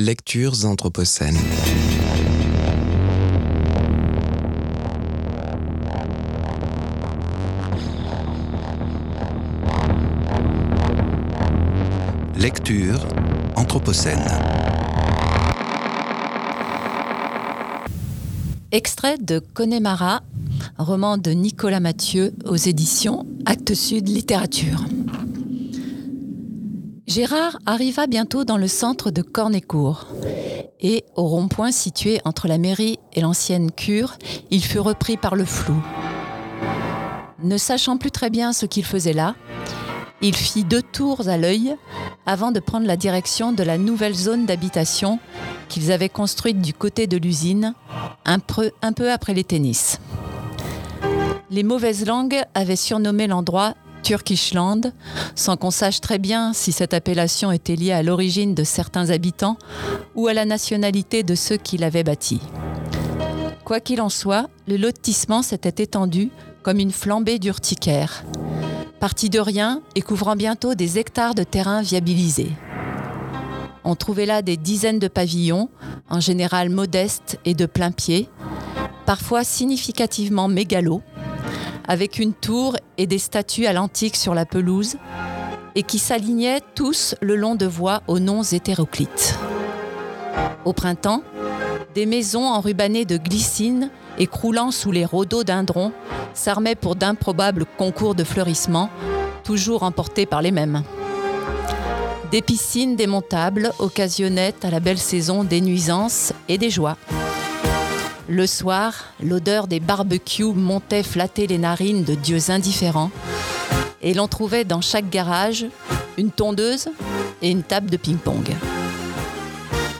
Lectures anthropocènes. Lecture anthropocène. Extrait de Connemara, roman de Nicolas Mathieu aux éditions Actes Sud Littérature. Gérard arriva bientôt dans le centre de Cornécourt et, au rond-point situé entre la mairie et l'ancienne cure, il fut repris par le flou. Ne sachant plus très bien ce qu'il faisait là, il fit deux tours à l'œil avant de prendre la direction de la nouvelle zone d'habitation qu'ils avaient construite du côté de l'usine, un un peu après les tennis. Les mauvaises langues avaient surnommé l'endroit Turkishland, sans qu'on sache très bien si cette appellation était liée à l'origine de certains habitants ou à la nationalité de ceux qui l'avaient bâti. Quoi qu'il en soit, le lotissement s'était étendu comme une flambée d'urticaire, parti de rien et couvrant bientôt des hectares de terrain viabilisés. On trouvait là des dizaines de pavillons, en général modestes et de plein pied, parfois significativement mégalos, avec une tour et des statues à l'antique sur la pelouse, et qui s'alignaient tous le long de voies aux noms hétéroclites. Au printemps, des maisons enrubannées de glycine et croulant sous les rhododendrons s'armaient pour d'improbables concours de fleurissement, toujours emportés par les mêmes. Des piscines démontables occasionnaient à la belle saison des nuisances et des joies. Le soir, l'odeur des barbecues montait flatter les narines de dieux indifférents, et l'on trouvait dans chaque garage une tondeuse et une table de ping-pong.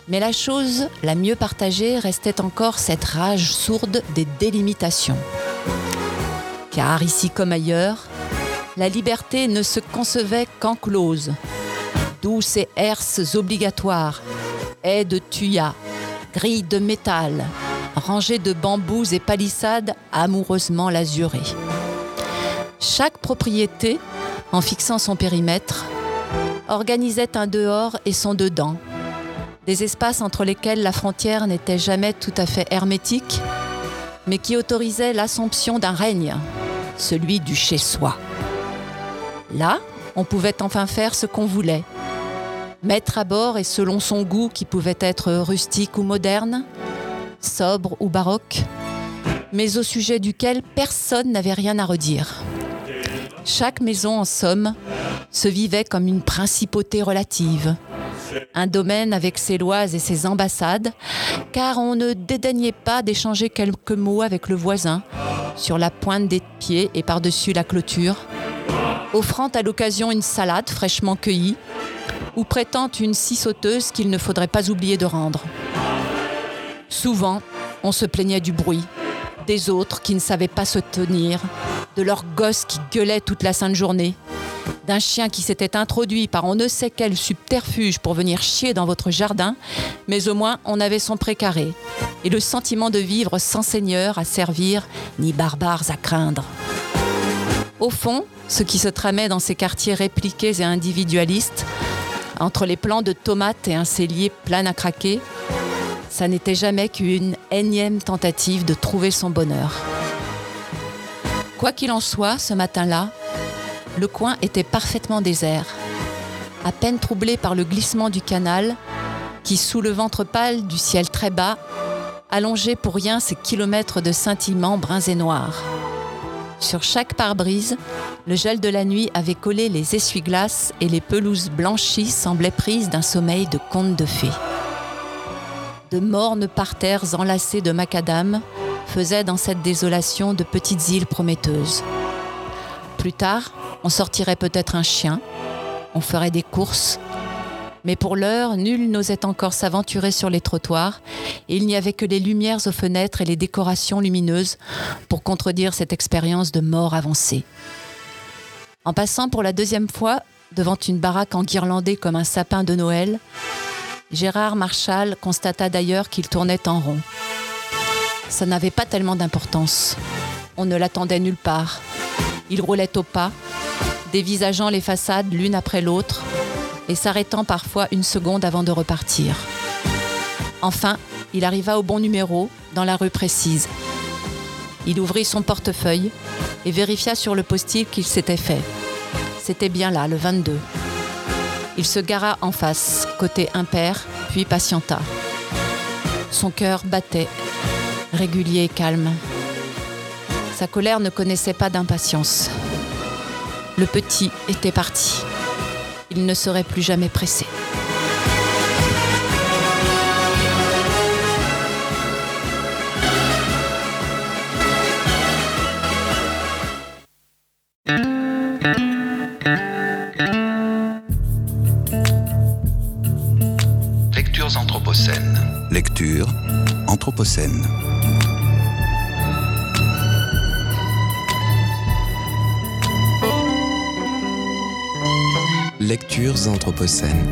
Mais la chose la mieux partagée restait encore cette rage sourde des délimitations. Car ici comme ailleurs, la liberté ne se concevait qu'enclose, d'où ces herses obligatoires, haies de tuyas, grilles de métal, rangées de bambous et palissades amoureusement lazurées. Chaque propriété, en fixant son périmètre, organisait un dehors et son dedans, des espaces entre lesquels la frontière n'était jamais tout à fait hermétique, mais qui autorisaient l'assomption d'un règne, celui du chez-soi. Là, on pouvait enfin faire ce qu'on voulait, mettre à bord et selon son goût qui pouvait être rustique ou moderne, sobre ou baroque, mais au sujet duquel personne n'avait rien à redire. Chaque maison, en somme, se vivait comme une principauté relative, un domaine avec ses lois et ses ambassades, car on ne dédaignait pas d'échanger quelques mots avec le voisin, sur la pointe des pieds et par-dessus la clôture, offrant à l'occasion une salade fraîchement cueillie, ou prêtant une scie sauteuse qu'il ne faudrait pas oublier de rendre. Souvent, on se plaignait du bruit, des autres qui ne savaient pas se tenir, de leurs gosses qui gueulaient toute la sainte journée, d'un chien qui s'était introduit par on ne sait quel subterfuge pour venir chier dans votre jardin, mais au moins on avait son précaré et le sentiment de vivre sans seigneur à servir, ni barbares à craindre. Au fond, ce qui se tramait dans ces quartiers répliqués et individualistes, entre les plants de tomates et un cellier plein à craquer, ça n'était jamais qu'une énième tentative de trouver son bonheur. Quoi qu'il en soit, ce matin-là, le coin était parfaitement désert, à peine troublé par le glissement du canal, qui, sous le ventre pâle du ciel très bas, allongeait pour rien ces kilomètres de scintillements bruns et noirs. Sur chaque pare-brise, le gel de la nuit avait collé les essuie-glaces et les pelouses blanchies semblaient prises d'un sommeil de conte de fées. De mornes parterres enlacés de macadam faisaient dans cette désolation de petites îles prometteuses. Plus tard, on sortirait peut-être un chien, on ferait des courses, mais pour l'heure, nul n'osait encore s'aventurer sur les trottoirs, et il n'y avait que les lumières aux fenêtres et les décorations lumineuses pour contredire cette expérience de mort avancée. En passant pour la deuxième fois devant une baraque enguirlandée comme un sapin de Noël, Gérard Marchal constata d'ailleurs qu'il tournait en rond. Ça n'avait pas tellement d'importance. On ne l'attendait nulle part. Il roulait au pas, dévisageant les façades l'une après l'autre et s'arrêtant parfois une seconde avant de repartir. Enfin, il arriva au bon numéro, dans la rue précise. Il ouvrit son portefeuille et vérifia sur le post-it qu'il s'était fait. C'était bien là, le 22. Il se gara en face, côté impair, puis patienta. Son cœur battait, régulier et calme. Sa colère ne connaissait pas d'impatience. Le petit était parti. Il ne serait plus jamais pressé. Lectures anthropocènes. Anthropocène. Lectures anthropocènes.